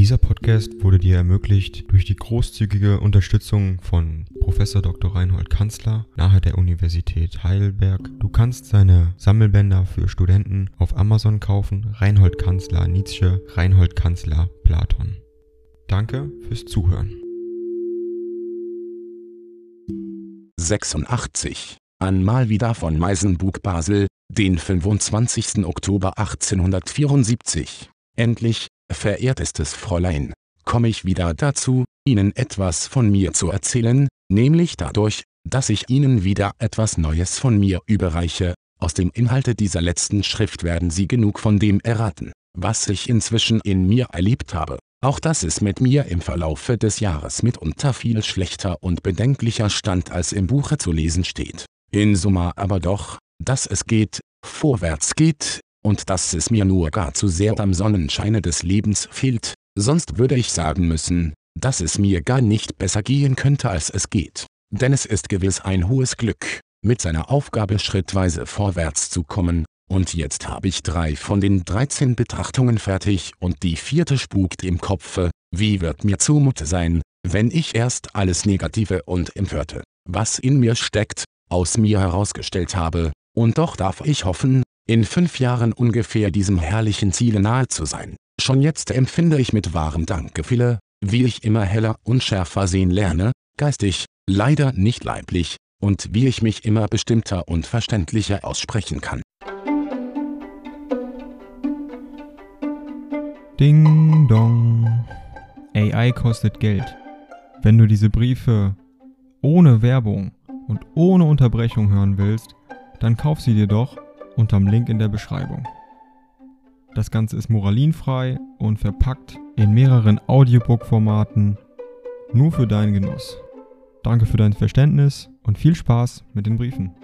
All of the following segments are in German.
Dieser Podcast wurde dir ermöglicht durch die großzügige Unterstützung von Professor Dr. Reinhold Kanzler nahe der Universität Heidelberg. Du kannst seine Sammelbänder für Studenten auf Amazon kaufen. Reinhold Kanzler Nietzsche, Reinhold Kanzler Platon. Danke fürs Zuhören. 86. An mal wieder von Meisenbug Basel, den 25. Oktober 1874. Endlich, verehrtestes Fräulein, komme ich wieder dazu, Ihnen etwas von mir zu erzählen, nämlich dadurch, dass ich Ihnen wieder etwas Neues von mir überreiche. Aus dem Inhalte dieser letzten Schrift werden Sie genug von dem erraten, was ich inzwischen in mir erlebt habe. Auch dass es mit mir im Verlaufe des Jahres mitunter viel schlechter und bedenklicher stand als im Buche zu lesen steht. In Summa aber doch, dass es geht, vorwärts geht, und dass es mir nur gar zu sehr am Sonnenscheine des Lebens fehlt, sonst würde ich sagen müssen, dass es mir gar nicht besser gehen könnte als es geht. Denn es ist gewiss ein hohes Glück, mit seiner Aufgabe schrittweise vorwärts zu kommen, und jetzt habe ich drei von den 13 Betrachtungen fertig und die vierte spukt im Kopfe, wie wird mir zumute sein, wenn ich erst alles Negative und Empörte, was in mir steckt, aus mir herausgestellt habe, und doch darf ich hoffen, in fünf Jahren ungefähr diesem herrlichen Ziele nahe zu sein. Schon jetzt empfinde ich mit wahrem Dankgefühle, wie ich immer heller und schärfer sehen lerne, geistig, leider nicht leiblich, und wie ich mich immer bestimmter und verständlicher aussprechen kann. Ding dong. AI kostet Geld. Wenn du diese Briefe ohne Werbung und ohne Unterbrechung hören willst, dann kauf sie dir doch unterm Link in der Beschreibung. Das Ganze ist moralinfrei und verpackt in mehreren Audiobook-Formaten nur für deinen Genuss. Danke für dein Verständnis und viel Spaß mit den Briefen.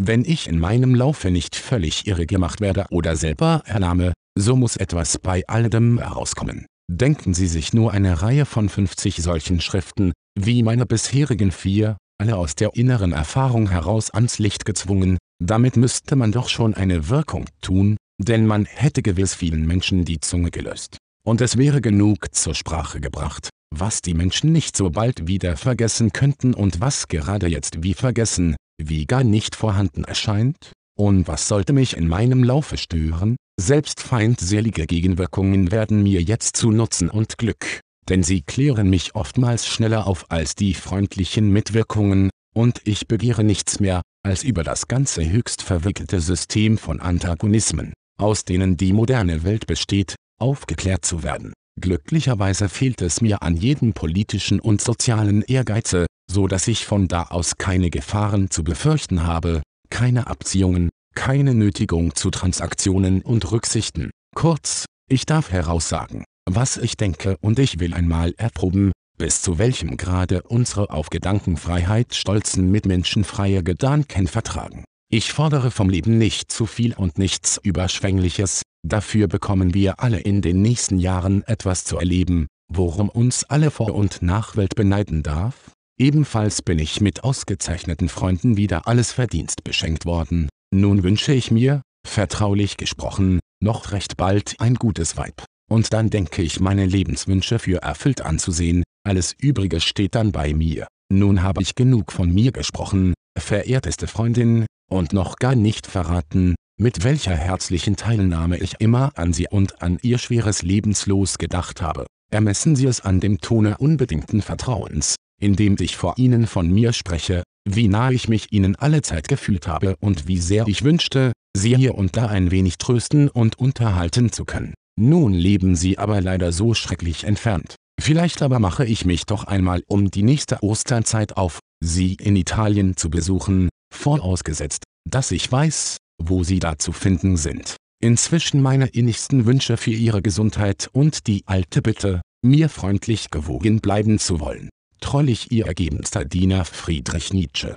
Wenn ich in meinem Laufe nicht völlig irre gemacht werde oder selber ernahme, so muss etwas bei alledem herauskommen. Denken Sie sich nur eine Reihe von 50 solchen Schriften, wie meine bisherigen vier, alle aus der inneren Erfahrung heraus ans Licht gezwungen, damit müsste man doch schon eine Wirkung tun, denn man hätte gewiss vielen Menschen die Zunge gelöst. Und es wäre genug zur Sprache gebracht, was die Menschen nicht so bald wieder vergessen könnten und was gerade jetzt wie vergessen, wie gar nicht vorhanden erscheint? Und was sollte mich in meinem Laufe stören? Selbst feindselige Gegenwirkungen werden mir jetzt zu Nutzen und Glück denn sie klären mich oftmals schneller auf als die freundlichen Mitwirkungen, und ich begehre nichts mehr, als über das ganze höchst verwickelte System von Antagonismen, aus denen die moderne Welt besteht, aufgeklärt zu werden. Glücklicherweise fehlt es mir an jedem politischen und sozialen Ehrgeize, so dass ich von da aus keine Gefahren zu befürchten habe, keine Abziehungen, keine Nötigung zu Transaktionen und Rücksichten. Kurz, ich darf heraussagen, was ich denke und ich will einmal erproben, bis zu welchem Grade unsere auf Gedankenfreiheit stolzen Mitmenschen freie Gedanken vertragen. Ich fordere vom Leben nicht zu viel und nichts Überschwängliches, dafür bekommen wir alle in den nächsten Jahren etwas zu erleben, worum uns alle Vor- und Nachwelt beneiden darf. Ebenfalls bin ich mit ausgezeichneten Freunden wieder alles Verdienst beschenkt worden. Nun wünsche ich mir, vertraulich gesprochen, noch recht bald ein gutes Weib und dann denke ich meine Lebenswünsche für erfüllt anzusehen, alles Übrige steht dann bei mir. Nun habe ich genug von mir gesprochen, verehrteste Freundin, und noch gar nicht verraten, mit welcher herzlichen Teilnahme ich immer an Sie und an Ihr schweres Lebenslos gedacht habe. Ermessen Sie es an dem Tone unbedingten Vertrauens, in dem ich vor Ihnen von mir spreche, wie nah ich mich Ihnen alle Zeit gefühlt habe und wie sehr ich wünschte, Sie hier und da ein wenig trösten und unterhalten zu können. Nun leben sie aber leider so schrecklich entfernt. Vielleicht aber mache ich mich doch einmal um die nächste Osterzeit auf, sie in Italien zu besuchen, vorausgesetzt, dass ich weiß, wo sie da zu finden sind. Inzwischen meine innigsten Wünsche für ihre Gesundheit und die alte Bitte, mir freundlich gewogen bleiben zu wollen. Trollig ihr ergebenster Diener Friedrich Nietzsche.